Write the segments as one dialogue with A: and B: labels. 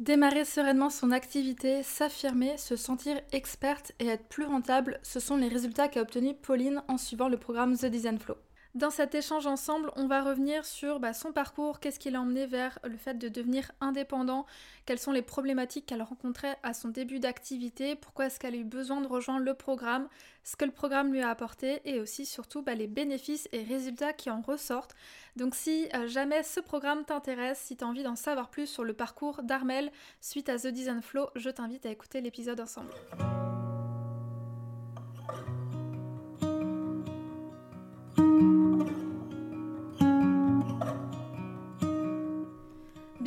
A: Démarrer sereinement son activité, s'affirmer, se sentir experte et être plus rentable, ce sont les résultats qu'a obtenu Pauline en suivant le programme The Design Flow. Dans cet échange ensemble, on va revenir sur bah, son parcours, qu'est-ce qui l'a emmené vers le fait de devenir indépendant, quelles sont les problématiques qu'elle rencontrait à son début d'activité, pourquoi est-ce qu'elle a eu besoin de rejoindre le programme, ce que le programme lui a apporté et aussi surtout bah, les bénéfices et résultats qui en ressortent. Donc si euh, jamais ce programme t'intéresse, si tu as envie d'en savoir plus sur le parcours d'Armel suite à The Design Flow, je t'invite à écouter l'épisode ensemble.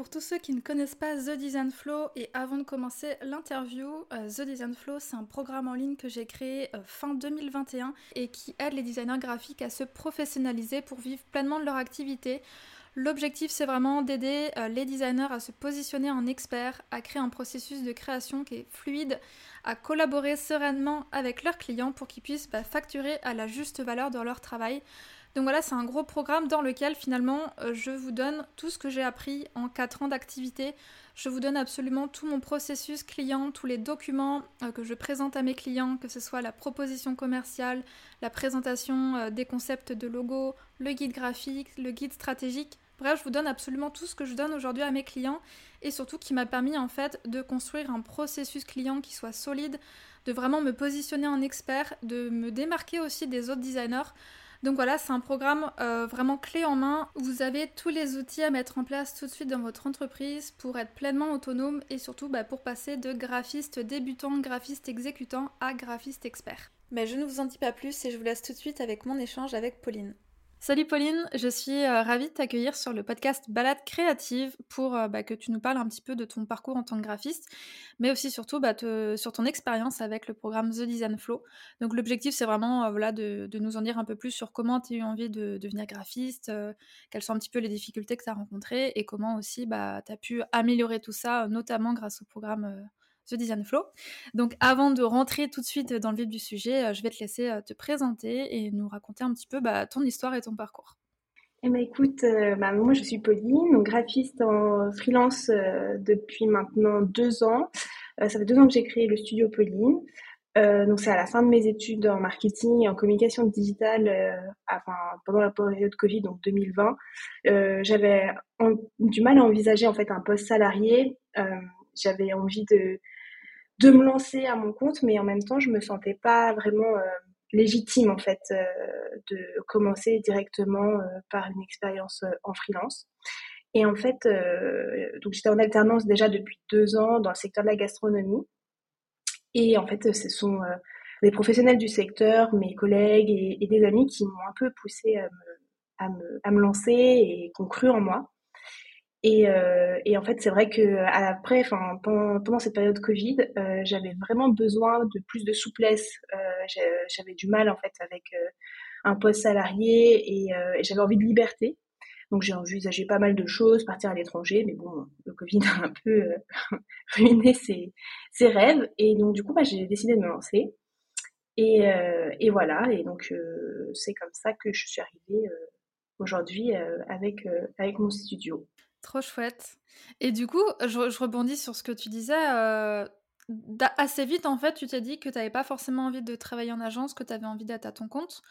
A: Pour tous ceux qui ne connaissent pas The Design Flow et avant de commencer l'interview, euh, The Design Flow c'est un programme en ligne que j'ai créé euh, fin 2021 et qui aide les designers graphiques à se professionnaliser pour vivre pleinement de leur activité. L'objectif c'est vraiment d'aider euh, les designers à se positionner en experts, à créer un processus de création qui est fluide, à collaborer sereinement avec leurs clients pour qu'ils puissent bah, facturer à la juste valeur de leur travail. Donc voilà, c'est un gros programme dans lequel finalement euh, je vous donne tout ce que j'ai appris en 4 ans d'activité. Je vous donne absolument tout mon processus client, tous les documents euh, que je présente à mes clients, que ce soit la proposition commerciale, la présentation euh, des concepts de logo, le guide graphique, le guide stratégique. Bref, je vous donne absolument tout ce que je donne aujourd'hui à mes clients et surtout qui m'a permis en fait de construire un processus client qui soit solide, de vraiment me positionner en expert, de me démarquer aussi des autres designers. Donc voilà, c'est un programme euh, vraiment clé en main. Vous avez tous les outils à mettre en place tout de suite dans votre entreprise pour être pleinement autonome et surtout bah, pour passer de graphiste débutant, graphiste exécutant à graphiste expert. Mais je ne vous en dis pas plus et je vous laisse tout de suite avec mon échange avec Pauline. Salut Pauline, je suis euh, ravie de t'accueillir sur le podcast Balade créative pour euh, bah, que tu nous parles un petit peu de ton parcours en tant que graphiste, mais aussi surtout bah, sur ton expérience avec le programme The Design Flow. Donc l'objectif c'est vraiment euh, voilà, de, nous en dire un peu plus sur comment tu as eu envie de, devenir graphiste, quelles sont un petit peu les difficultés que tu as rencontrées et comment aussi bah, tu as pu améliorer tout ça, notamment grâce au programme The Design Flow. Donc avant de rentrer tout de suite dans le vif du sujet, euh, je vais te laisser euh, te présenter et nous raconter un petit peu bah, ton histoire et ton parcours.
B: Eh ben, écoute, euh, bah, moi je suis Pauline, graphiste en freelance depuis maintenant deux ans. ça fait deux ans que j'ai créé le studio Pauline. donc c'est à la fin de mes études en marketing et en communication digitale, enfin pendant la période Covid, donc 2020. J'avais du mal à envisager en fait un poste salarié. J'avais envie de de me lancer à mon compte, mais en même temps, je me sentais pas vraiment euh, légitime en fait euh, de commencer directement euh, par une expérience en freelance. Et en fait, donc j'étais en alternance déjà depuis deux ans dans le secteur de la gastronomie. Et en fait, ce sont des professionnels du secteur, mes collègues et, des amis qui m'ont un peu poussé à me, à me, à me lancer et qui ont cru en moi. Et, euh, et, en fait, c'est vrai que après, enfin pendant, pendant, cette période Covid, euh, j'avais vraiment besoin de plus de souplesse. Euh, j'avais du mal en fait avec euh, un poste salarié et, euh, j'avais envie de liberté. Donc j'ai envisagé pas mal de choses, partir à l'étranger, mais bon, le Covid a un peu ruiné ses, ses, rêves. Et donc du coup, bah, j'ai décidé de me lancer. Et, et voilà. Et donc c'est comme ça que je suis arrivée aujourd'hui avec, avec mon studio.
A: Trop chouette. Et du coup, je, rebondis sur ce que tu disais. assez vite, en fait, tu t'es dit que tu n'avais pas forcément envie de travailler en agence, que tu avais envie d'être à ton compte.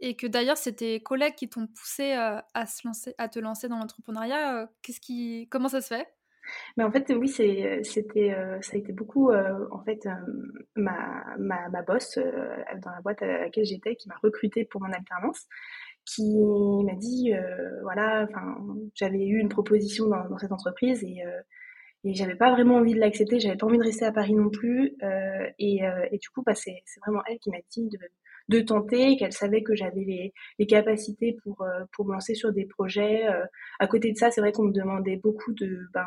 A: Et que d'ailleurs, c'est tes collègues qui t'ont poussé à, se lancer, à te lancer dans l'entrepreneuriat. Qu'est-ce qui, comment ça se fait?
B: Mais en fait, oui, c'était, ça a été beaucoup, en fait, ma, ma, ma boss dans la boîte à laquelle j'étais, qui m'a recrutée pour mon alternance, qui m'a dit, voilà, enfin, j'avais eu une proposition dans, cette entreprise et, et j'avais pas vraiment envie de l'accepter, j'avais pas envie de rester à Paris non plus, et, et du coup, bah, c'est, vraiment elle qui m'a dit de, de tenter, qu'elle savait que j'avais les, les, capacités pour, pour me lancer sur des projets. À côté de ça, c'est vrai qu'on me demandait beaucoup de, ben,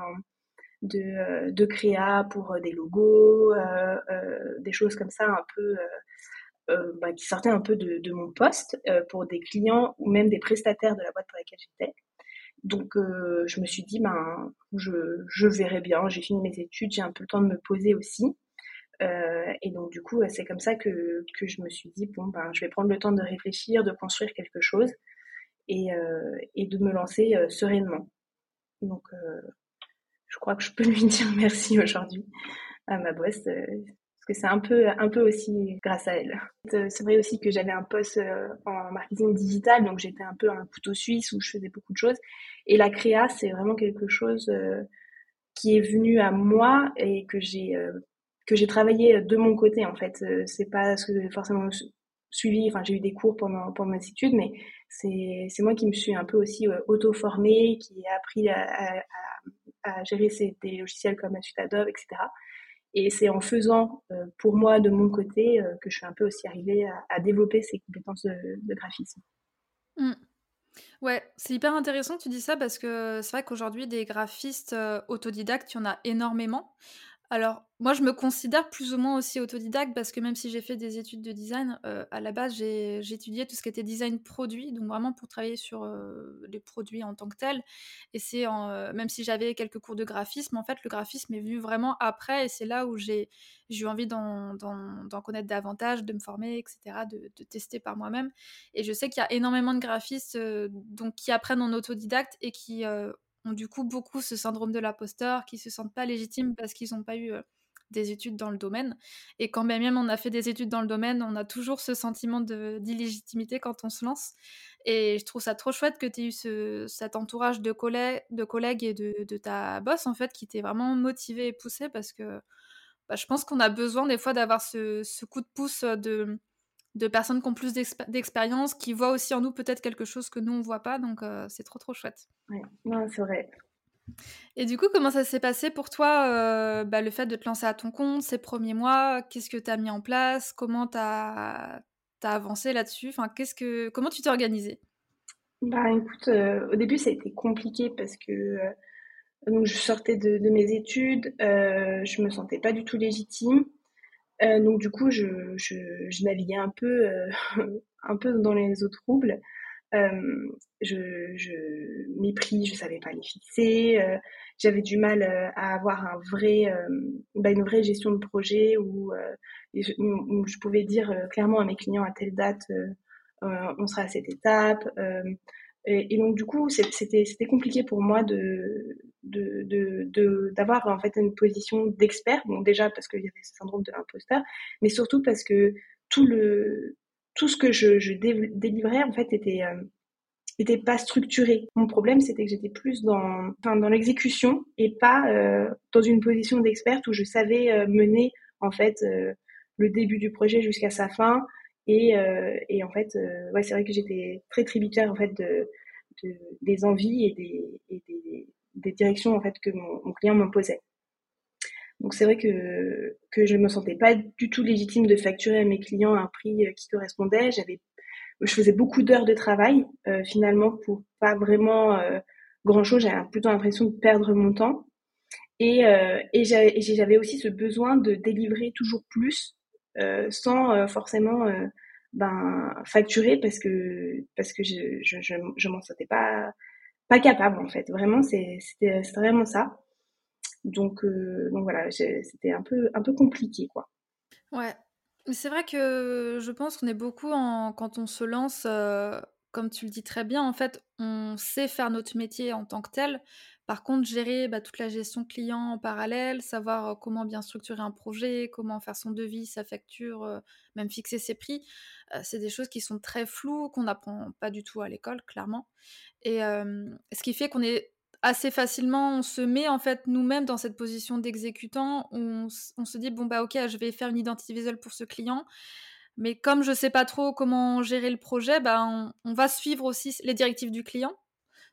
B: de, euh, de créa pour euh, des logos, euh, des choses comme ça un peu bah, qui sortaient un peu de, mon poste pour des clients ou même des prestataires de la boîte pour laquelle j'étais. Donc je me suis dit, ben, je, je verrai bien, j'ai fini mes études, j'ai un peu le temps de me poser aussi. et donc du coup, c'est comme ça que, que, je me suis dit, bon, ben, je vais prendre le temps de réfléchir, de construire quelque chose et, et de me lancer sereinement. Donc je crois que je peux lui dire merci aujourd'hui à ma boss euh, parce que c'est un peu un peu aussi grâce à elle. Euh, c'est vrai aussi que j'avais un poste euh, en marketing digital donc j'étais un peu un couteau suisse où je faisais beaucoup de choses et la créa c'est vraiment quelque chose qui est venu à moi et que j'ai que j'ai travaillé de mon côté en fait c'est pas ce que forcément suivi enfin j'ai eu des cours pendant pendant mes études mais c'est moi qui me suis un peu aussi auto formée qui ai appris à, gérer ces, des logiciels comme la Adobe, etc. Et c'est en faisant euh, pour moi de mon côté euh, que je suis un peu aussi arrivée à, développer ces compétences de, graphisme.
A: Mmh. Ouais, c'est hyper intéressant que tu dis ça parce que c'est vrai qu'aujourd'hui, des graphistes euh, autodidactes, il y en a énormément. Alors, moi, je me considère plus ou moins aussi autodidacte parce que même si j'ai fait des études de design, euh, à la base, j'ai étudié tout ce qui était design produit, donc vraiment pour travailler sur euh, les produits en tant que tels. Et c'est euh, même si j'avais quelques cours de graphisme, en fait, le graphisme est venu vraiment après et c'est là où j'ai eu envie d'en connaître davantage, de me former, etc., de, de tester par moi-même. Et je sais qu'il y a énormément de graphistes donc, qui apprennent en autodidacte et qui ont du coup beaucoup ce syndrome de l'imposteur, qui se sentent pas légitimes parce qu'ils n'ont pas eu des études dans le domaine. Et quand même on a fait des études dans le domaine, on a toujours ce sentiment d'illégitimité quand on se lance. Et je trouve ça trop chouette que tu aies eu ce, cet entourage de, collègues, et de, ta boss, en fait, qui t'ait vraiment motivé et poussé parce que bah, je pense qu'on a besoin des fois d'avoir ce, ce, coup de pouce de, de personnes qui ont plus d'expérience, qui voient aussi en nous peut-être quelque chose que nous on voit pas, donc euh, c'est trop trop chouette.
B: Oui, c'est vrai.
A: Et du coup, comment ça s'est passé pour toi, euh, bah, le fait de te lancer à ton compte, ces premiers mois? Qu'est-ce que tu as mis en place? Comment tu as, avancé là-dessus? Enfin, qu'est-ce que, Comment tu t'es organisé
B: Bah écoute, euh, au début ça a été compliqué parce que donc, je sortais de, de mes études, je me sentais pas du tout légitime. Euh, donc du coup, je, je, je naviguais un peu, euh, un peu dans les eaux troubles. Euh, je, je m'y pris, je savais pas les fixer. Euh, j'avais du mal euh, à avoir un vrai, bah, une vraie gestion de projet où, où je pouvais dire clairement à mes clients à telle date, on sera à cette étape. Et, et, donc du coup, c'était compliqué pour moi de de d'avoir en fait une position d'expert. Bon déjà parce qu'il y avait ce syndrome de l'imposteur, mais surtout parce que tout le tout ce que je, je délivrais en fait était euh, était pas structuré. Mon problème c'était que j'étais plus dans enfin, dans l'exécution et pas euh, dans une position d'experte où je savais euh, mener en fait euh, le début du projet jusqu'à sa fin et, euh, et en fait, ouais, c'est vrai que j'étais très tributaire en fait de, de des envies et des, et des, des, directions en fait que mon, client m'imposait. Donc c'est vrai que que je me sentais pas du tout légitime de facturer à mes clients un prix euh, qui correspondait. J'avais, je faisais beaucoup d'heures de travail euh, finalement pour pas vraiment euh, grand chose. J'avais plutôt l'impression de perdre mon temps. Et, et j'avais aussi ce besoin de délivrer toujours plus sans forcément ben facturer parce que parce que je je je, je m'en sentais pas pas capable en fait. Vraiment c'était vraiment ça. Donc donc voilà c'était un peu un peu compliqué quoi.
A: Ouais. C'est vrai que je pense qu'on est beaucoup en quand on se lance comme tu le dis très bien, en fait, on sait faire notre métier en tant que tel. Par contre, gérer bah, toute la gestion client en parallèle, savoir comment bien structurer un projet, comment faire son devis, sa facture, même fixer ses prix, c'est des choses qui sont très floues, qu'on n'apprend pas du tout à l'école, clairement. Et ce qui fait qu'on est assez facilement, on se met en fait nous-mêmes dans cette position d'exécutant. On, on, se dit bon bah ok, je vais faire une identité visuelle pour ce client, mais comme je sais pas trop comment gérer le projet, bah, on, va suivre aussi les directives du client,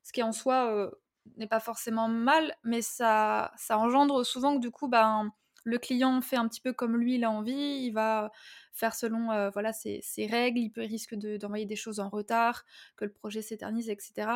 A: ce qui en soi n'est pas forcément mal, mais ça, ça engendre souvent que du coup, ben, le client fait un petit peu comme lui il a envie, il va faire selon euh, voilà ses, règles, il peut risque d'envoyer des choses en retard, que le projet s'éternise, etc.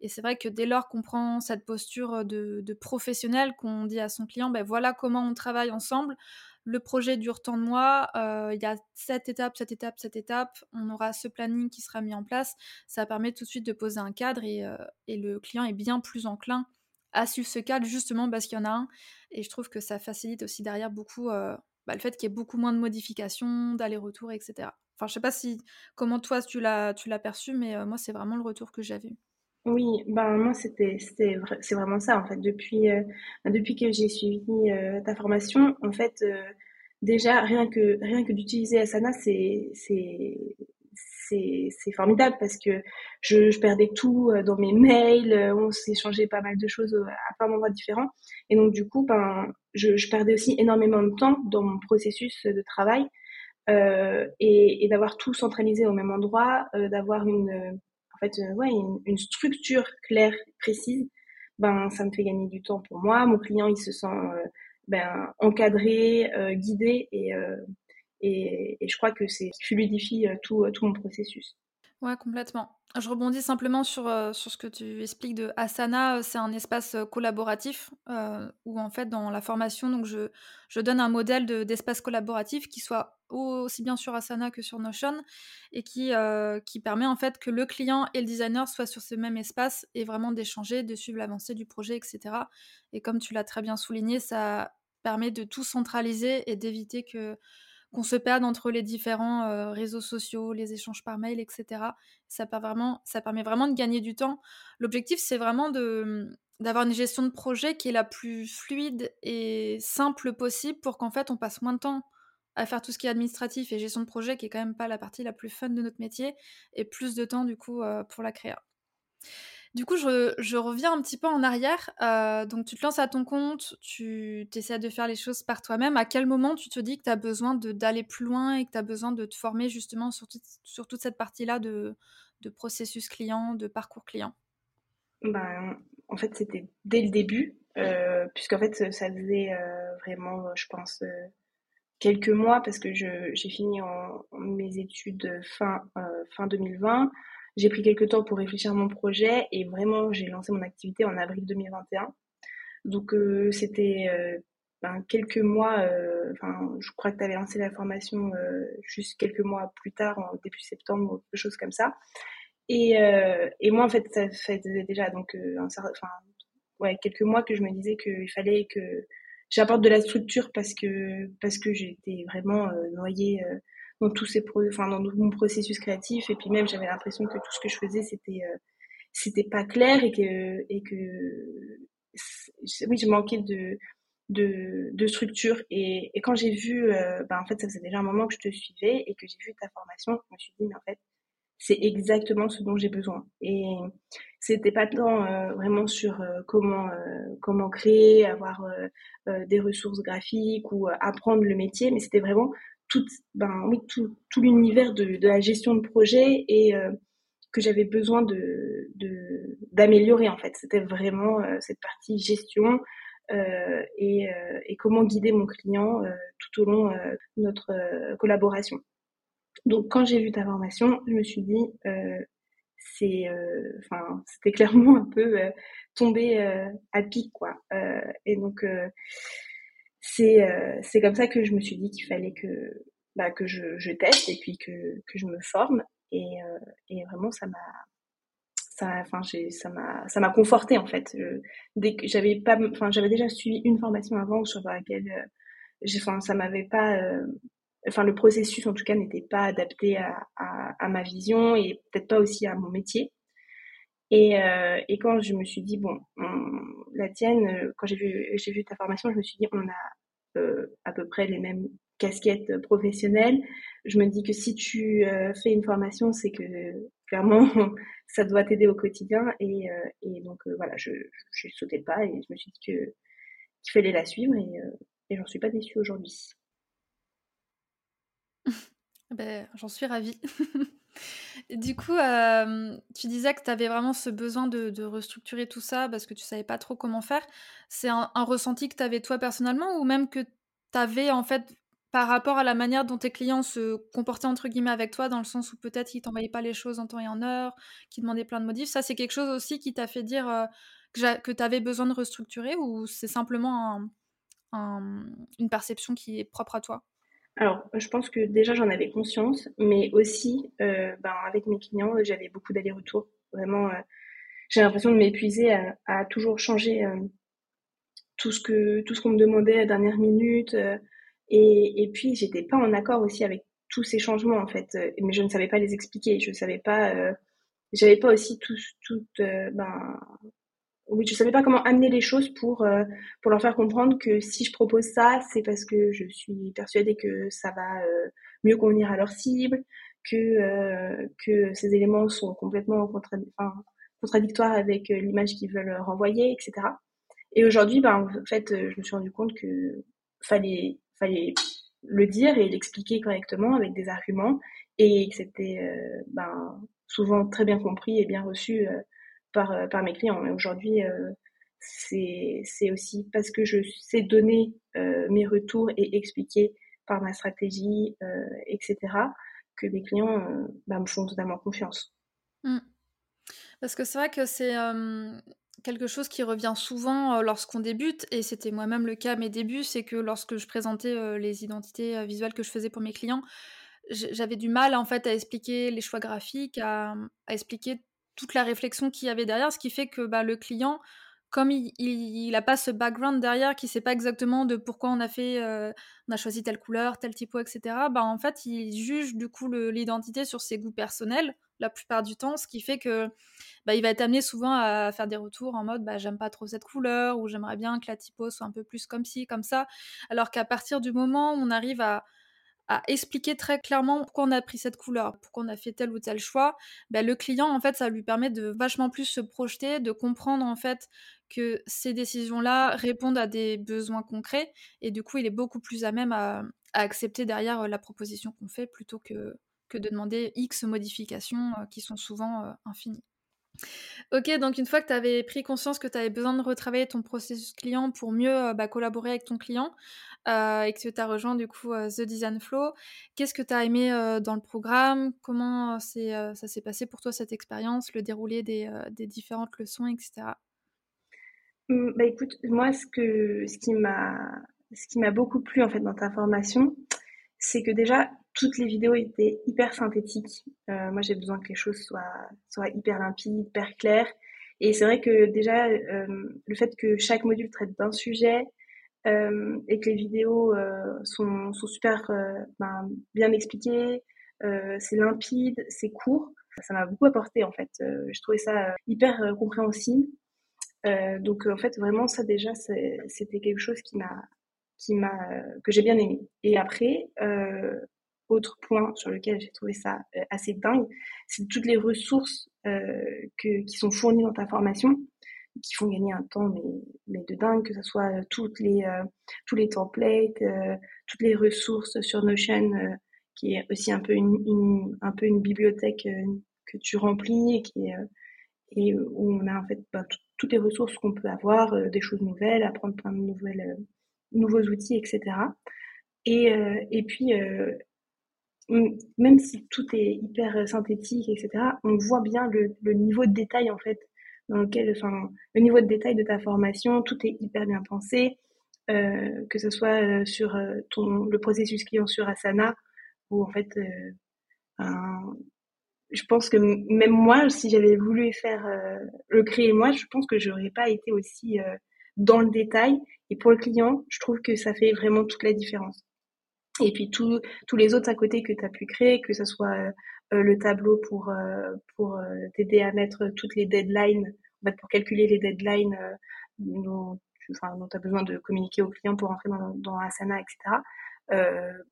A: Et c'est vrai que dès lors qu'on prend cette posture de, professionnel, qu'on dit à son client, ben voilà comment on travaille ensemble, le projet dure tant de mois, euh, il y a cette étape, cette étape, cette étape, on aura ce planning qui sera mis en place. Ça permet tout de suite de poser un cadre et, euh, le client est bien plus enclin à suivre ce cadre justement parce qu'il y en a un. Et je trouve que ça facilite aussi derrière beaucoup euh, bah, le fait qu'il y ait beaucoup moins de modifications, d'allers-retours, etc. Enfin, je sais pas si comment toi tu l'as perçu, mais moi c'est vraiment le retour que j'avais.
B: Oui, ben moi c'était c'est vraiment ça en fait. Depuis euh, depuis que j'ai suivi euh, ta formation en fait euh, déjà rien que rien que d'utiliser Asana c'est c'est c'est formidable parce que je, je perdais tout dans mes mails, on s'échangeait pas mal de choses à plein d'endroits différents. Et donc du coup ben je, je perdais aussi énormément de temps dans mon processus de travail et, et d'avoir tout centralisé au même endroit, d'avoir une fait, euh, une, structure claire, précise, ben, ça me fait gagner du temps pour moi. Mon client, il se sent euh, ben, encadré, euh, guidé, et, je crois que c'est fluidifie tout, tout mon processus.
A: Ouais, complètement. Je rebondis simplement sur, sur ce que tu expliques de Asana. C'est un espace collaboratif où, en fait, dans la formation, donc je, je donne un modèle d'espace collaboratif qui soit aussi bien sur Asana que sur Notion et qui, qui permet en fait que le client et le designer soient sur ce même espace et vraiment d'échanger, de suivre l'avancée du projet, etc. Et comme tu l'as très bien souligné, ça permet de tout centraliser et d'éviter que qu'on se perde entre les différents euh, réseaux sociaux, les échanges par mail, etc. Ça, permet vraiment de gagner du temps. L'objectif, c'est vraiment d'avoir une gestion de projet qui est la plus fluide et simple possible pour qu'en fait on passe moins de temps à faire tout ce qui est administratif et gestion de projet qui est quand même pas la partie la plus fun de notre métier et plus de temps du coup euh, pour la créa. Du coup, je, reviens un petit peu en arrière. Euh, donc, tu te lances à ton compte, tu essaies de faire les choses par toi-même. À quel moment tu te dis que tu as besoin d'aller plus loin et que tu as besoin de te former justement sur, toute cette partie-là de, processus client, de parcours client?
B: Ben, En fait, c'était dès le début, euh, puisqu'en fait, ça faisait euh, vraiment, je pense, quelques mois, parce que j'ai fini mes études fin, fin 2020. J'ai pris quelques temps pour réfléchir à mon projet et vraiment j'ai lancé mon activité en avril 2021. Donc euh, c'était euh, ben, quelques mois, euh, enfin je crois que tu avais lancé la formation juste quelques mois plus tard, en début septembre quelque chose comme ça. Et, et moi en fait ça faisait déjà donc enfin ouais quelques mois que je me disais qu'il fallait que j'apporte de la structure parce que parce que j'étais vraiment noyée dans tous ces enfin dans mon processus créatif. Et puis même j'avais l'impression que tout ce que je faisais c'était euh, c'était pas clair et que et que oui je manquais de de, de structure. Et, quand j'ai vu euh, ben en fait ça faisait déjà un moment que je te suivais et que j'ai vu ta formation je me suis dit mais en fait c'est exactement ce dont j'ai besoin. Et c'était pas tant euh, vraiment sur comment comment créer avoir des ressources graphiques ou apprendre le métier mais c'était vraiment tout, ben, oui, tout, tout l'univers de, de, la gestion de projet et euh, que j'avais besoin de, d'améliorer en fait. C'était vraiment euh, cette partie gestion euh, et, et, comment guider mon client tout au long de notre collaboration. Donc quand j'ai vu ta formation, je me suis dit c'est enfin c'était clairement un peu tombé à pic quoi. et donc c'est euh, c'est comme ça que je me suis dit qu'il fallait que bah, que je, je teste et puis que, que je me forme et, euh, et vraiment ça m'a ça enfin j'ai ça m'a ça m'a conforté en fait dès que j'avais pas enfin j'avais déjà suivi une formation avant sur laquelle euh, j'ai enfin ça m'avait pas enfin le processus en tout cas n'était pas adapté à, à, ma vision et peut-être pas aussi à mon métier. Et, euh, et quand je me suis dit bon, la tienne, quand j'ai vu j'ai vu ta formation, je me suis dit on a euh, à peu près les mêmes casquettes professionnelles. Je me dis que si tu euh, fais une formation, c'est que clairement ça doit t'aider au quotidien et, et donc voilà, je sauté le pas et je me suis dit que qu'il fallait la suivre et, et j'en suis pas déçue aujourd'hui.
A: Ben, j'en suis ravie. du coup, euh, tu disais que tu avais vraiment ce besoin de, restructurer tout ça parce que tu savais pas trop comment faire. C'est un, ressenti que tu avais toi personnellement ou même que tu avais en fait par rapport à la manière dont tes clients se comportaient entre guillemets avec toi, dans le sens où peut-être ils t'envoyaient pas les choses en temps et en heure, qu'ils demandaient plein de modifs. Ça, c'est quelque chose aussi qui t'a fait dire euh, que tu avais besoin de restructurer ou c'est simplement une perception qui est propre à toi?
B: Alors, je pense que déjà j'en avais conscience, mais aussi, euh, ben, avec mes clients, j'avais beaucoup d'allers-retours. Vraiment, euh, j'ai l'impression de m'épuiser à, toujours changer euh, tout ce que tout ce qu'on me demandait à dernière minute. et, et puis, j'étais pas en accord aussi avec tous ces changements en fait, mais je ne savais pas les expliquer. Je savais pas, j'avais pas aussi tout, tout ben, oui, je savais pas comment amener les choses pour euh, pour leur faire comprendre que si je propose ça, c'est parce que je suis persuadée que ça va euh, mieux convenir à leur cible, que euh, que ces éléments sont complètement contradictoires avec l'image qu'ils veulent renvoyer, etc. Et aujourd'hui, ben en fait, je me suis rendu compte que fallait fallait le dire et l'expliquer correctement avec des arguments et que c'était ben souvent très bien compris et bien reçu par, euh, par mes clients. Mais aujourd'hui, euh, c'est aussi parce que je sais donner euh, mes retours et expliquer par ma stratégie, etc., que mes clients bah, me font totalement confiance. Mmh.
A: Parce que c'est vrai que c'est quelque chose qui revient souvent lorsqu'on débute, et c'était moi-même le cas à mes débuts, c'est que lorsque je présentais les identités visuelles que je faisais pour mes clients, j'avais du mal en fait à expliquer les choix graphiques, à expliquer toute la réflexion qu'il y avait derrière, ce qui fait que bah, le client, comme il n'a pas ce background derrière, qui sait pas exactement de pourquoi on a fait, euh, on a choisi telle couleur, tel typo, etc. Bah en fait, il juge du coup l'identité sur ses goûts personnels la plupart du temps, ce qui fait que bah, il va être amené souvent à faire des retours en mode bah, j'aime pas trop cette couleur ou j'aimerais bien que la typo soit un peu plus comme ci, comme ça. Alors qu'à partir du moment où on arrive à à expliquer très clairement pourquoi on a pris cette couleur, pourquoi on a fait tel ou tel choix, ben, le client, en fait, ça lui permet de vachement plus se projeter, de comprendre, en fait, que ces décisions-là répondent à des besoins concrets, et du coup, il est beaucoup plus à même à, accepter derrière euh, la proposition qu'on fait plutôt que, que de demander X modifications euh, qui sont souvent euh, infinies. Ok, donc une fois que tu avais pris conscience que tu avais besoin de retravailler ton processus client pour mieux bah, collaborer avec ton client, et que tu as rejoint du coup The Design Flow. Qu'est-ce que tu as aimé dans le programme? Comment ça s'est passé pour toi cette expérience, le déroulé des, des différentes leçons, etc.
B: Mmh, bah écoute, moi ce que qui m'a ce qui m'a beaucoup plu en fait dans ta formation, c'est que déjà toutes les vidéos étaient hyper synthétiques. moi j'ai besoin que les choses soient soient hyper limpides, hyper claires. Et c'est vrai que déjà le fait que chaque module traite d'un sujet, euh, et que les vidéos euh, sont, sont, super euh, ben, bien expliquées, c'est limpide, c'est court. Ça m'a beaucoup apporté en fait. je trouvais ça hyper compréhensible. donc en fait vraiment ça déjà c'était quelque chose qui m'a qui m'a que j'ai bien aimé. Et après autre point sur lequel j'ai trouvé ça assez dingue, c'est toutes les ressources que, qui sont fournies dans ta formation qui font gagner un temps mais, mais de dingue, que ce soit euh, toutes les, euh, tous les templates, euh, toutes les ressources sur Notion, qui est aussi un peu une, un peu une bibliothèque que tu remplis et, qui et où on a en fait ben, toutes les ressources qu'on peut avoir, des choses nouvelles, apprendre plein de nouvelles, nouveaux outils, etc. Et, et puis, même si tout est hyper synthétique, etc., on voit bien le, niveau de détail en fait dans lequel, enfin, le niveau de détail de ta formation, tout est hyper bien pensé, euh, que ce soit euh, sur euh, ton, le processus client sur Asana, où en fait, je pense que même moi, si j'avais voulu faire le créer moi, je pense que j'aurais pas été aussi dans le détail. Et pour le client, je trouve que ça fait vraiment toute la différence. Et puis tous les autres à côté que tu as pu créer, que ce soit le tableau pour, pour t'aider à mettre toutes les deadlines, en fait, pour calculer les deadlines dont tu enfin, as besoin de communiquer au client pour entrer dans, dans Asana, etc.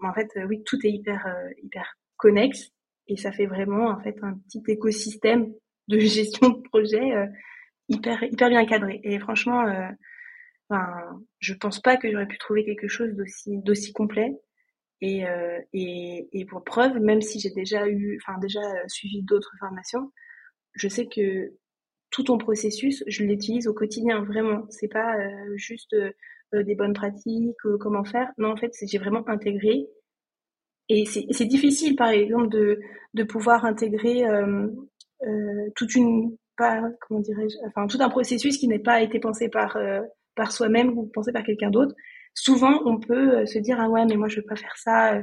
B: en fait, oui, tout est hyper, hyper connexe et ça fait vraiment en fait un petit écosystème de gestion de projet euh, hyper hyper bien cadré. Et franchement, euh, enfin, je pense pas que j'aurais pu trouver quelque chose d'aussi d'aussi complet. Et, euh, et, et pour preuve, même si j'ai déjà eu, enfin déjà suivi d'autres formations, je sais que tout ton processus, je l'utilise au quotidien vraiment. C'est pas juste des bonnes pratiques, comment faire. Non, en fait, j'ai vraiment intégré et c'est difficile, par exemple, de, de pouvoir intégrer euh, euh, une, pas, comment dirais-je, enfin tout un processus qui n'est pas été pensé par euh, par soi-même ou pensé par quelqu'un d'autre. Souvent, on peut euh, se dire ah ouais, mais moi je veux pas faire ça,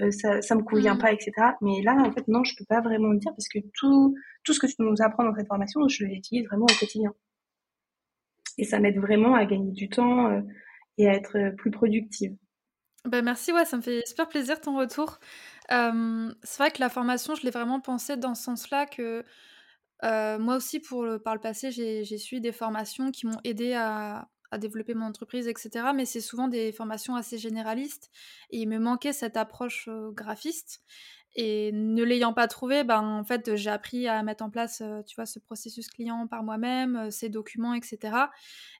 B: euh, ça, ça me convient mmh. pas, etc. Mais là, en fait, non, je peux pas vraiment le dire parce que tout tout ce que tu nous apprends dans cette formation, je l'utilise vraiment au quotidien. Et ça m'aide vraiment à gagner du temps et à être plus productive.
A: Bah, merci, ouais, ça me fait super plaisir ton retour. c'est vrai que la formation, je l'ai vraiment pensée dans ce sens-là que, moi aussi pour le par le passé, j'ai j'ai suivi des formations qui m'ont aidé à à développer mon entreprise etc. mais c'est souvent des formations assez généralistes et il me manquait cette approche, graphiste et ne l'ayant pas trouvé, ben, en fait, j'ai appris à mettre en place, tu vois, ce processus client par moi-même, ces documents etc.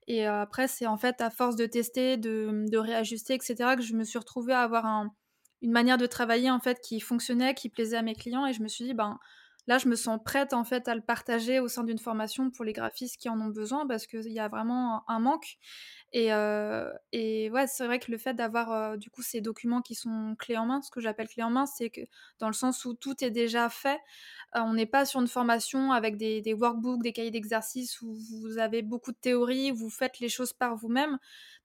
A: Et après, c'est en fait à force de tester, de, réajuster, etc., que je me suis retrouvée à avoir un, une manière de travailler en fait qui fonctionnait, qui plaisait à mes clients. Et je me suis dit, ben là, je me sens prête en fait à le partager au sein d'une formation pour les graphistes qui en ont besoin parce qu'il y a vraiment un manque. Et, euh, et ouais, c'est vrai que le fait d'avoir euh, du coup ces documents qui sont clés en main, ce que j'appelle clés en main, c'est que dans le sens où tout est déjà fait, euh, on n'est pas sur une formation avec des, workbooks, des cahiers d'exercice où vous avez beaucoup de théorie, vous faites les choses par vous-même.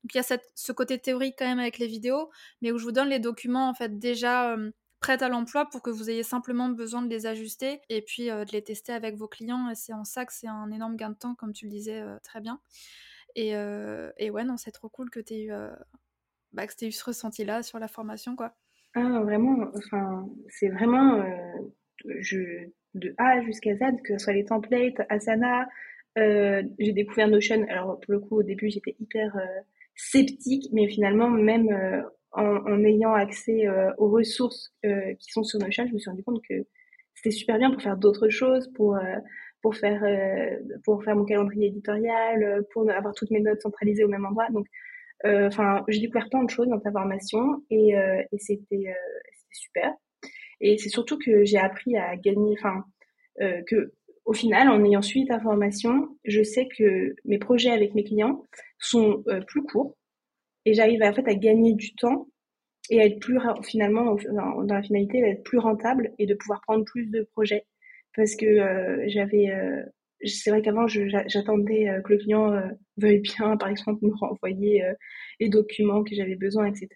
A: Donc il y a ce côté théorique quand même avec les vidéos, mais où je vous donne les documents en fait déjà prêtes à l'emploi pour que vous ayez simplement besoin de les ajuster et puis de les tester avec vos clients. Et c'est en ça que c'est un énorme gain de temps, comme tu le disais très bien. Et, euh, et ouais, non, c'est trop cool que tu aies, eu, euh, bah, eu ce ressenti-là sur la formation, quoi.
B: Ah, vraiment, enfin, c'est vraiment euh, je, de A jusqu'à Z, que ce soit les templates, Asana, j'ai découvert Notion. Alors, pour le coup, au début, j'étais hyper sceptique, mais finalement, même en, en, ayant accès aux ressources qui sont sur Notion, je me suis rendu compte que c'était super bien pour faire d'autres choses, pour pour faire euh, pour faire mon calendrier éditorial, euh, pour avoir toutes mes notes centralisées au même endroit. Donc, euh, enfin, j'ai découvert plein de choses dans ta formation et, et c'était super. Et c'est surtout que j'ai appris à gagner, enfin, que au final, en ayant suivi ta formation, je sais que mes projets avec mes clients sont plus courts et j'arrive en fait à gagner du temps et à être plus finalement dans la finalité d'être plus rentable et de pouvoir prendre plus de projets. Parce que euh, j'avais euh, c'est vrai qu'avant j'attendais euh, que le client veuille bien par exemple me renvoyer les documents que j'avais besoin etc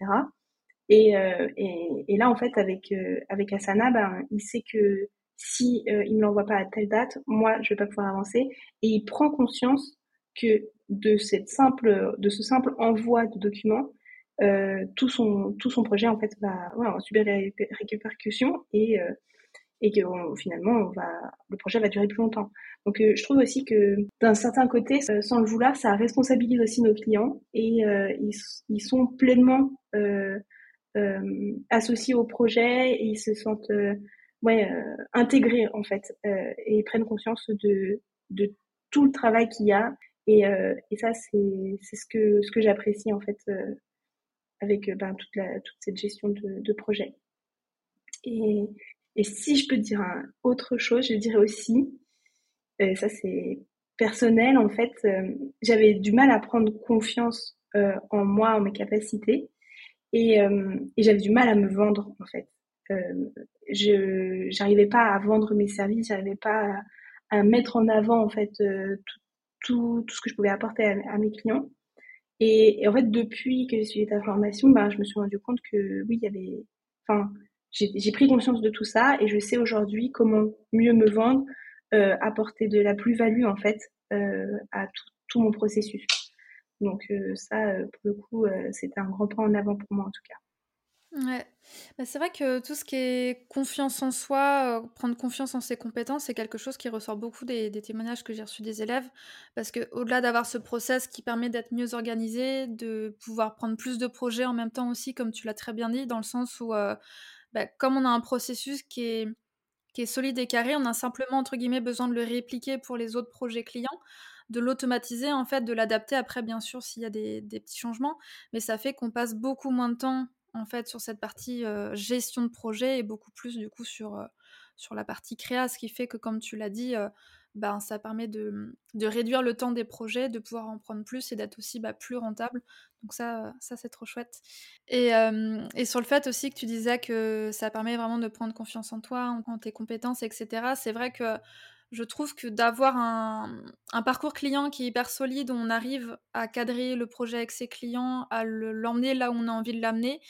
B: et, et, et, là en fait avec avec Asana ben il sait que si il me l'envoie pas à telle date moi je vais pas pouvoir avancer. Et il prend conscience que de cette simple de ce simple envoi de documents euh, tout son tout son projet en fait va, ouais, subir des répercussions et et que finalement on va, le projet va durer plus longtemps. Donc euh, je trouve aussi que d'un certain côté, euh, sans le vouloir, ça responsabilise aussi nos clients et euh, ils, ils, sont pleinement associés au projet et ils se sentent ouais, intégrés en fait et prennent conscience de, de tout le travail qu'il y a et, et ça c'est ce que, ce que j'apprécie en fait avec ben, toute, la, toute cette gestion de, de projet. Et, et si je peux dire autre chose, je dirais aussi, euh, ça c'est personnel en fait, euh, j'avais du mal à prendre confiance euh, en moi, en mes capacités, et, et j'avais du mal à me vendre en fait. je pas à vendre mes services, j'arrivais pas à, mettre en avant en fait tout, tout, ce que je pouvais apporter à, mes clients. Et, et, en fait, depuis que j'ai suivi ta formation, ben, je me suis rendu compte que oui, il y avait, enfin, j'ai pris conscience de tout ça et je sais aujourd'hui comment mieux me vendre, euh, apporter de la plus-value en fait euh, à tout, tout, mon processus. Donc euh, ça, euh, pour le coup, euh, c'était un grand point en avant pour moi en tout cas.
A: Ouais. Bah, c'est vrai que tout ce qui est confiance en soi, heu, prendre confiance en ses compétences, c'est quelque chose qui ressort beaucoup des témoignages que j'ai reçus des élèves. Parce qu'au-delà d'avoir ce process qui permet d'être mieux organisé, de pouvoir prendre plus de projets en même temps aussi, comme tu l'as très bien dit, dans le sens où, heu, bah, comme on a un processus qui est qui est solide et carré, on a simplement entre guillemets «besoin de le répliquer pour les autres projets clients», de l'automatiser en fait, de l'adapter après bien sûr s'il y a des des petits changements. Mais ça fait qu'on passe beaucoup moins de temps en fait sur cette partie, gestion de projet et beaucoup plus du coup sur, sur la partie créa. Ce qui fait que comme tu l'as dit, ben, ça permet de, de réduire le temps des projets, de pouvoir en prendre plus et d'être aussi, bah, plus rentable. Donc ça, ça c'est trop chouette. Et et sur le fait aussi que tu disais que ça permet vraiment de prendre confiance en toi, en en tes compétences et cetera. C'est vrai que je trouve que d'avoir un, parcours client qui est hyper solide, où on arrive à cadrer le projet avec ses clients, à le l'emmener là où on a envie de l'amener,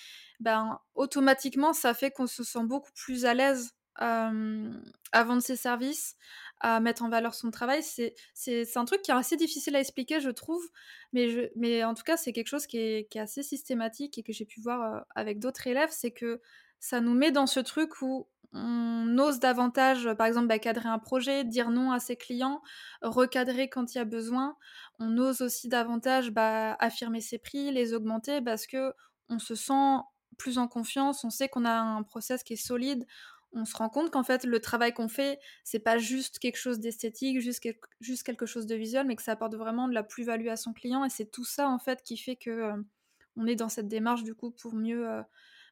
A: ben, automatiquement, ça fait qu'on se sent beaucoup plus à l'aise, hem, à vendre ses services, à mettre en valeur son travail. C'est un truc qui est assez difficile à expliquer, je trouve, mais mais en tout cas, c'est quelque chose qui est qui est assez systématique et que j'ai pu voir, heu, avec d'autres élèves. C'est que ça nous met dans ce truc où on ose davantage, par exemple, bah, cadrer un projet, dire non à ses clients, recadrer quand il y a besoin. On ose aussi davantage, bah, affirmer ses prix, les augmenter parce que on se sent plus en confiance, on sait qu'on a un process qui est solide. On se rend compte qu'en fait, le travail qu'on fait, c'est pas juste quelque chose d'esthétique, juste quelque chose de visuel, mais que ça apporte vraiment de la plus-value à son client. Et c'est tout ça, en fait, qui fait que euh, on est dans cette démarche, du coup, pour mieux, euh,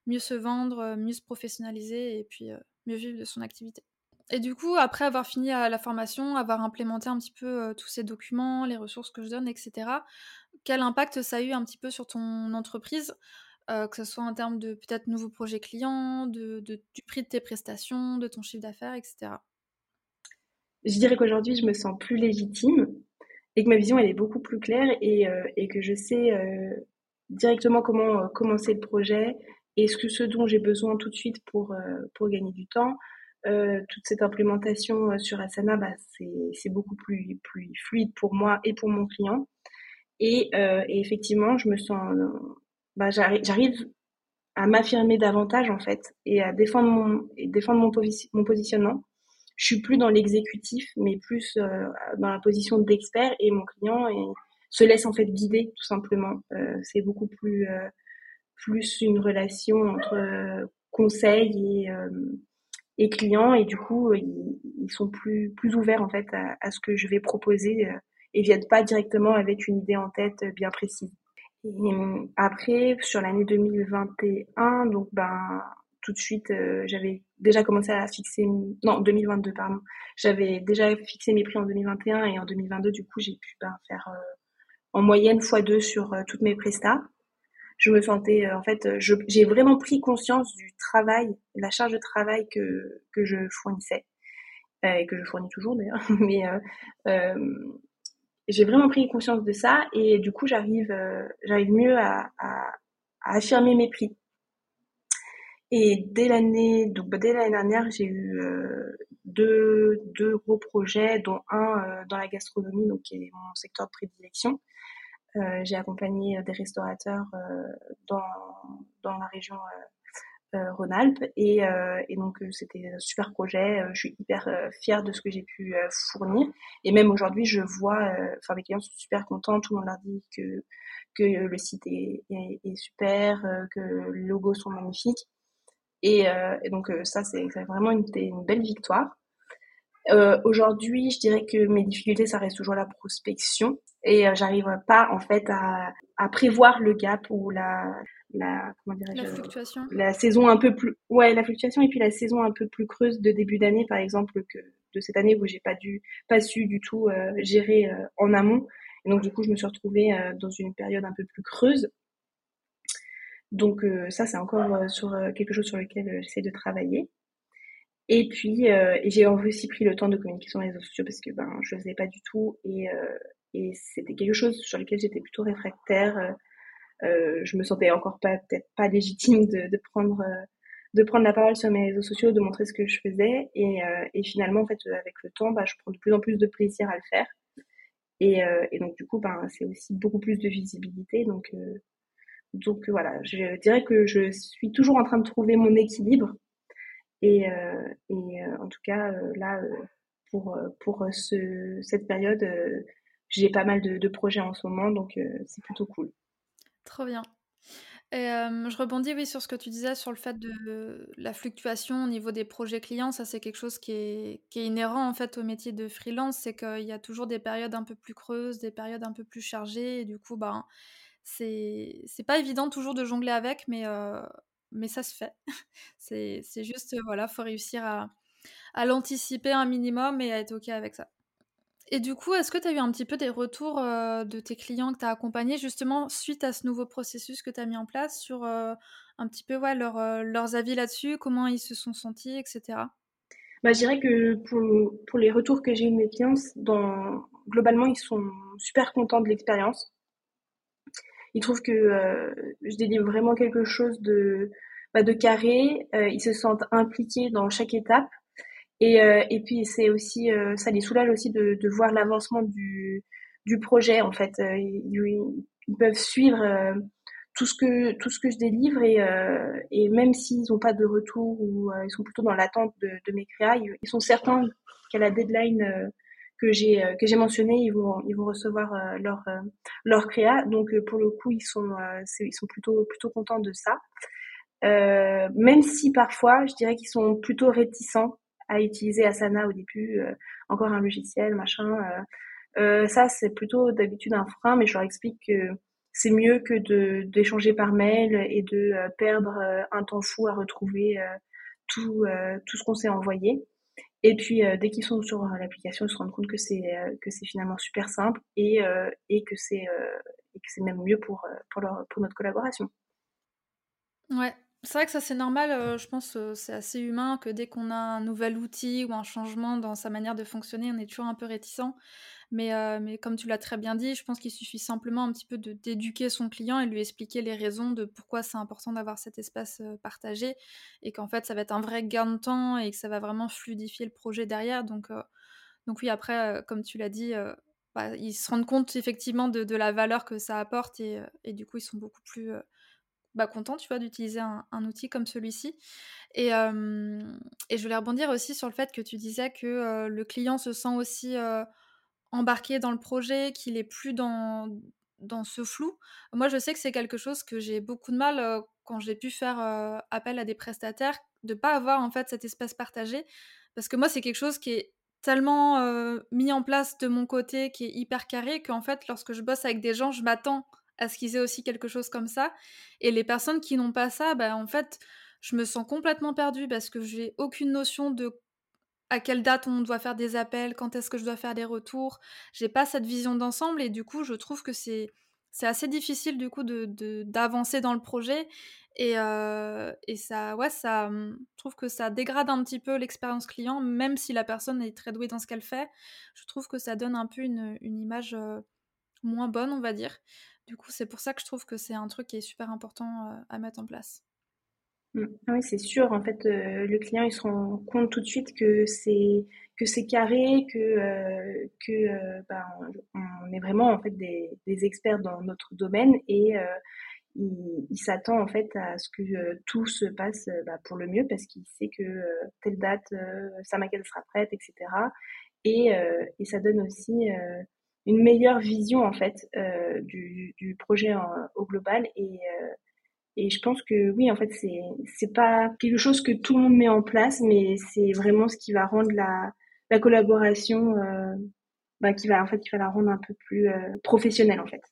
A: mieux se vendre, euh, mieux se professionnaliser et puis euh, mieux vivre de son activité. Et du coup, après avoir fini à la formation, avoir implémenté un petit peu euh, tous ces documents, les ressources que je donne, etc., quel impact ça a eu un petit peu sur ton entreprise que ce soit en termes de peut-être nouveaux projets clients, de du prix de tes prestations, de ton chiffre d'affaires et cetera?
B: Je dirais qu'aujourd'hui, je me sens plus légitime et que ma vision, elle est beaucoup plus claire et, euh, que je sais euh, directement comment euh, commencer le projet et ce, que, ce dont j'ai besoin tout de suite pour, euh, pour gagner du temps. Euh, toute cette implémentation euh, sur Asana, bah, c'est beaucoup plus, plus fluide pour moi et pour mon client. Et, et effectivement, je me sens, bah, j'arrive à m'affirmer davantage en fait et à défendre mon, défendre mon, posi mon positionnement je suis plus dans l'exécutif, mais plus dans la position d'expert et mon client se laisse en fait guider tout simplement. C'est beaucoup plus plus une relation entre euh, conseil et euh, et client et du coup ils, sont plus plus ouverts en fait à, ce que je vais proposer et viennent pas directement avec une idée en tête bien précise. Et après sur l'année 2021 donc ben tout de suite, euh, j'avais déjà commencé à fixer, non, 2022, pardon. J'avais déjà fixé mes prix en 2021 et en 2022, du coup, j'ai pu ben, faire euh, en moyenne x2 sur euh, toutes mes prestats. Je me sentais, en fait, j'ai vraiment pris conscience du travail, la charge de travail que, que je fournissais, et que je fournis toujours d'ailleurs, mais j'ai vraiment pris conscience de ça et du coup, j'arrive j'arrive mieux à, affirmer mes prix et dès l'année, donc bah, dès l'année dernière, j'ai eu euh, deux, deux gros projets, dont un euh, dans la gastronomie, donc qui est mon secteur de prédilection. Euh, j'ai accompagné des restaurateurs euh, dans, dans la région euh, Rhône-Alpes et, et, donc c'était un super projet. je suis hyper fière de ce que j'ai pu fournir et même aujourd'hui, je vois, enfin mes clients sont super contents. Tout le monde leur dit que que le site est, est, super, que les logos sont magnifiques. Et, euh, donc euh, ça, c'est vraiment une, belle victoire. Euh, Aujourd'hui, je dirais que mes difficultés, ça reste toujours la prospection. Et euh, j'arrive pas en fait à, à, prévoir le gap ou la la comment
A: dirais-je la fluctuation.
B: la saison un peu plus ouais la fluctuation et puis la saison un peu plus creuse de début d'année par exemple que de cette année où j'ai pas dû pas su du tout euh, gérer euh, en amont. Et donc du coup je me suis retrouvée euh, dans une période un peu plus creuse. Donc euh, ça, c'est encore euh, sur euh, quelque chose sur lequel j'essaie de travailler. Et puis, j'ai aussi pris le temps de communiquer sur les réseaux sociaux parce que ben, je le faisais pas du tout et, et c'était quelque chose sur lequel j'étais plutôt réfractaire. Euh, je me sentais encore peut-être pas légitime de, de prendre de prendre la parole sur mes réseaux sociaux, de montrer ce que je faisais et, et finalement en fait avec le temps, bah, je prends de plus en plus de plaisir à le faire et, et donc du coup, ben, c'est aussi beaucoup plus de visibilité donc donc voilà, je dirais que je suis toujours en train de trouver mon équilibre. Et, et en tout cas, là, pour, pour ce, cette période, j'ai pas mal de, de, projets en ce moment, donc c'est plutôt cool.
A: Trop bien. Et je rebondis oui sur ce que tu disais sur le fait de la fluctuation au niveau des projets clients. Ça, c'est quelque chose qui est, qui est, inhérent en fait au métier de freelance. C'est qu'il y a toujours des périodes un peu plus creuses, des périodes un peu plus chargées. Et du coup, ben, c'est pas évident toujours de jongler avec, mais, mais ça se fait. c'est juste, voilà, faut réussir à, à l'anticiper un minimum et à être OK avec ça. Et du coup, est-ce que tu as eu un petit peu des retours de tes clients que tu as accompagnés justement suite à ce nouveau processus que tu as mis en place sur un petit peu ouais, leurs avis là-dessus, comment ils se sont sentis, etc.
B: Bah, je dirais que pour, pour les retours que j'ai eu de mes clients, dans, globalement, ils sont super contents de l'expérience. Ils trouvent que je délivre vraiment quelque chose de, bah, de carré. ils se sentent impliqués dans chaque étape. Et, euh, et puis c'est aussi, euh, ça les soulage aussi de, de voir l'avancement du, du projet en fait. Euh, ils, peuvent suivre tout ce que tout ce que je délivre et, et même s'ils n'ont pas de retour ou ils sont plutôt dans l'attente de, de, mes créas, ils, sont certains qu'à la deadline que j'ai que j'ai mentionné, ils vont ils vont recevoir leur leur créa. Donc pour le coup, ils sont ils sont plutôt plutôt contents de ça. Euh, même si parfois, je dirais qu'ils sont plutôt réticents à utiliser Asana au début, euh, encore un logiciel, machin. Euh, euh, ça, c'est plutôt d'habitude un frein, mais je leur explique que c'est mieux que de d'échanger par mail et de perdre un temps fou à retrouver tout tout ce qu'on s'est envoyé. Et puis dès qu'ils sont sur l'application, ils se rendent compte que c'est c'est finalement super simple et et que c'est même mieux pour pour notre collaboration.
A: Ouais, c'est vrai que ça c'est normal, euh, je pense, euh, c'est assez humain que dès qu'on a un nouvel outil ou un changement dans sa manière de fonctionner, on est toujours un peu réticent. Mais, euh, mais comme tu l'as très bien dit, je pense qu'il suffit simplement un petit peu d'éduquer son client et lui expliquer les raisons de pourquoi c'est important d'avoir cet espace partagé et qu'en fait ça va être un vrai gain de temps et que ça va vraiment fluidifier le projet derrière. Donc, donc oui, après, comme tu l'as dit, bah, ils se rendent compte effectivement de, la valeur que ça apporte et, du coup ils sont beaucoup plus bah, content, tu vois, d'utiliser un, outil comme celui-ci. Et, je voulais rebondir aussi sur le fait que tu disais que le client se sent aussi embarqué dans le projet, qu'il est plus dans, dans ce flou. Moi, je sais que c'est quelque chose que j'ai beaucoup de mal quand j'ai pu faire appel à des prestataires, de pas avoir en fait cet espace partagé. Parce que moi, c'est quelque chose qui est tellement mis en place de mon côté, qui est hyper carré, qu'en fait, lorsque je bosse avec des gens, je m'attends à ce qu'ils aient aussi quelque chose comme ça. Et les personnes qui n'ont pas ça, bah, en fait, je me sens complètement perdue parce que j'ai aucune notion de à quelle date on doit faire des appels, quand est-ce que je dois faire des retours. J'ai pas cette vision d'ensemble et du coup, je trouve que c'est c'est assez difficile du coup de d'avancer dans le projet et, euh, et ça ouais ça hum, je trouve que ça dégrade un petit peu l'expérience client même si la personne est très douée dans ce qu'elle fait je trouve que ça donne un peu une, une image euh, moins bonne on va dire du coup, c'est pour ça que je trouve que c'est un truc qui est super important euh, à mettre en place.
B: Mmh. Ah oui, c'est sûr. En fait, euh, le client, il se rend compte tout de suite que c'est que c'est carré, que euh, que ben, on est vraiment en fait des, experts dans notre domaine et il, s'attend en fait à ce que tout se passe bah, pour le mieux parce qu'il sait que telle date sa maquette sera prête, etc. Et, et ça donne aussi une meilleure vision en fait euh, du, du, projet au global et euh, et je pense que oui en fait c'est c'est pas quelque chose que tout le monde met en place mais c'est vraiment ce qui va rendre la la collaboration euh, bah, qui va en fait qui va la rendre un peu plus professionnelle en fait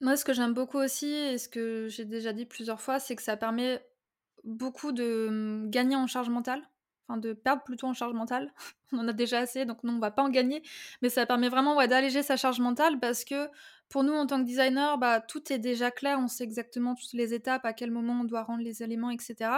A: moi ce que j'aime beaucoup aussi et ce que j'ai déjà dit plusieurs fois c'est que ça permet beaucoup de hum, gagner en charge mentale de perdre plutôt en charge mentale. on en a déjà assez, donc non, on va pas en gagner. Mais ça permet vraiment d'alléger sa charge mentale parce que pour nous, en tant que designer, bah, tout est déjà clair. On sait exactement toutes les étapes, à quel moment on doit rendre les éléments, etc.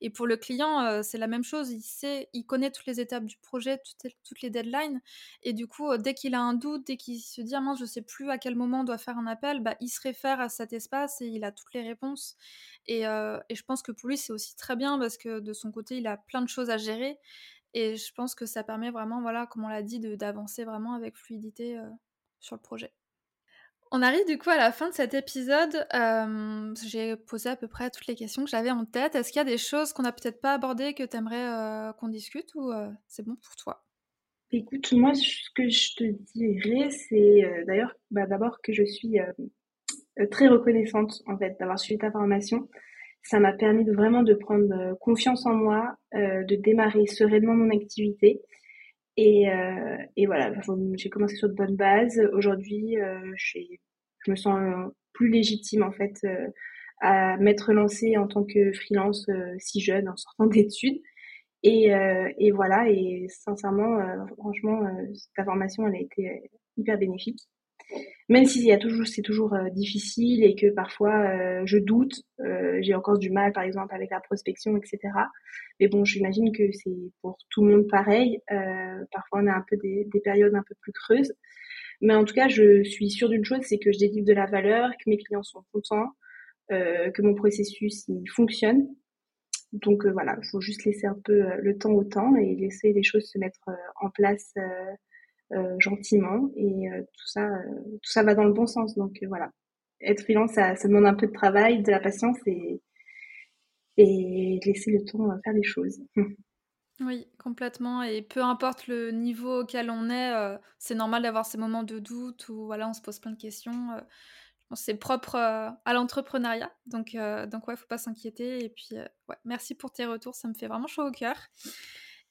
A: Et pour le client, euh, c'est la même chose. Il sait, il connaît toutes les étapes du projet, toutes, les deadlines. Et du coup, euh, dès qu'il a un doute, dès qu'il se dit, ah, mince, je sais plus à quel moment on doit faire un appel, bah, il se réfère à cet espace et il a toutes les réponses. Et, euh, et je pense que pour lui, c'est aussi très bien parce que de son côté, il a plein de choses à gérer. Et je pense que ça permet vraiment, voilà, comme on l'a dit, d'avancer vraiment avec fluidité sur le projet. On arrive du coup à la fin de cet épisode. Euh, j'ai posé à peu près toutes les questions que j'avais en tête. Est-ce qu'il y a des choses qu'on n'a peut-être pas abordées que tu aimerais euh, qu'on discute ou euh, c'est bon pour toi?
B: Écoute, moi, ce que je te dirais, c'est d'ailleurs, bah, d'abord que je suis très reconnaissante en fait d'avoir suivi ta formation. Ça m'a permis vraiment de prendre confiance en moi, de démarrer sereinement mon activité et, euh, et voilà, j'ai commencé sur de bonnes bases. Aujourd'hui, euh, je me sens plus légitime en fait euh, à m'être lancée en tant que freelance si jeune en sortant d'études. Et, et voilà, et sincèrement, franchement, cette formation, elle a été hyper bénéfique même si a toujours, c'est toujours euh, difficile et que parfois euh, je doute, euh, j'ai encore du mal, par exemple, avec la prospection, etc. Mais bon, j'imagine que c'est pour tout le monde pareil. parfois, on a un peu des, des, périodes un peu plus creuses. Mais en tout cas, je suis sûre d'une chose, c'est que je délivre de la valeur, que mes clients sont contents, que mon processus il fonctionne. Donc voilà, il faut juste laisser un peu le temps au temps et laisser les choses se mettre en place euh, gentiment et euh, tout ça euh, tout ça va dans le bon sens donc voilà être freelance ça, demande un peu de travail de la patience et et laisser le temps faire les choses
A: Oui, complètement. Et peu importe le niveau auquel on est, c'est normal d'avoir ces moments de doute où voilà, on se pose plein de questions. c'est propre à l'entrepreneuriat. Donc, donc ouais, faut pas s'inquiéter. Et puis, merci pour tes retours. Ça me fait vraiment chaud au cœur.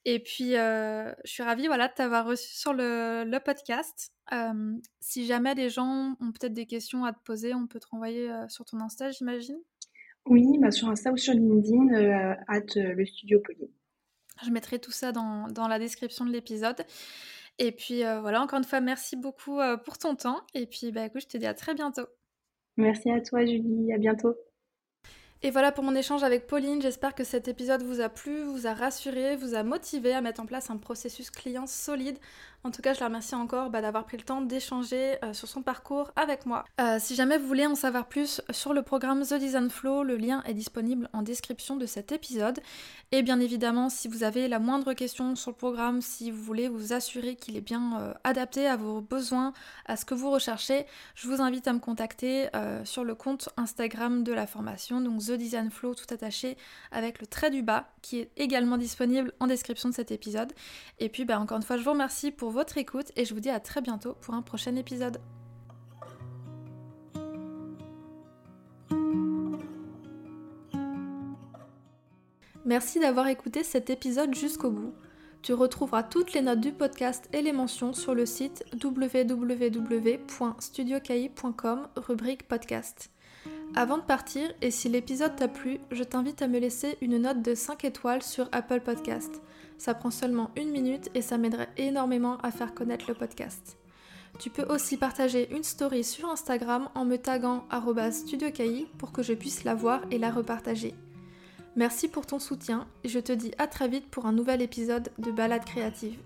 A: Et puis, euh, je suis ravie voilà, de t'avoir reçu sur le, le podcast. Euh, si jamais des gens ont peut-être des questions à te poser, on peut te renvoyer euh, sur ton Insta, j'imagine
B: Oui, bah sur Insta ou sur LinkedIn, at le studio Poly.
A: Je mettrai tout ça dans, dans la description de l'épisode. Et puis voilà, encore une fois, merci beaucoup pour ton temps. Et puis, bah, écoute, je te dis à très bientôt.
B: Merci à toi, Julie. À bientôt.
A: Et voilà pour mon échange avec Pauline. J'espère que cet épisode vous a plu, vous a rassuré, vous a motivé à mettre en place un processus client solide en tout cas, je la remercie encore bah, d'avoir pris le temps d'échanger euh, sur son parcours avec moi. Euh, si jamais vous voulez en savoir plus sur le programme The Design Flow, le lien est disponible en description de cet épisode. Et bien évidemment, si vous avez la moindre question sur le programme, si vous voulez vous assurer qu'il est bien euh, adapté à vos besoins, à ce que vous recherchez, je vous invite à me contacter sur le compte Instagram de la formation, donc The Design Flow tout attaché avec le trait du bas, qui est également disponible en description de cet épisode. Et puis, bah, encore une fois, je vous remercie pour votre écoute et je vous dis à très bientôt pour un prochain épisode. Merci d'avoir écouté cet épisode jusqu'au bout. Tu retrouveras toutes les notes du podcast et les mentions sur le site www.studiocahi.com rubrique podcast. Avant de partir, et si l'épisode t'a plu, je t'invite à me laisser une note de 5 étoiles sur Apple Podcast. Ça prend seulement une minute et ça m'aiderait énormément à faire connaître le podcast. Tu peux aussi partager une story sur Instagram en me taguant studiocahi pour que je puisse la voir et la repartager. Merci pour ton soutien et je te dis à très vite pour un nouvel épisode de Balade créative.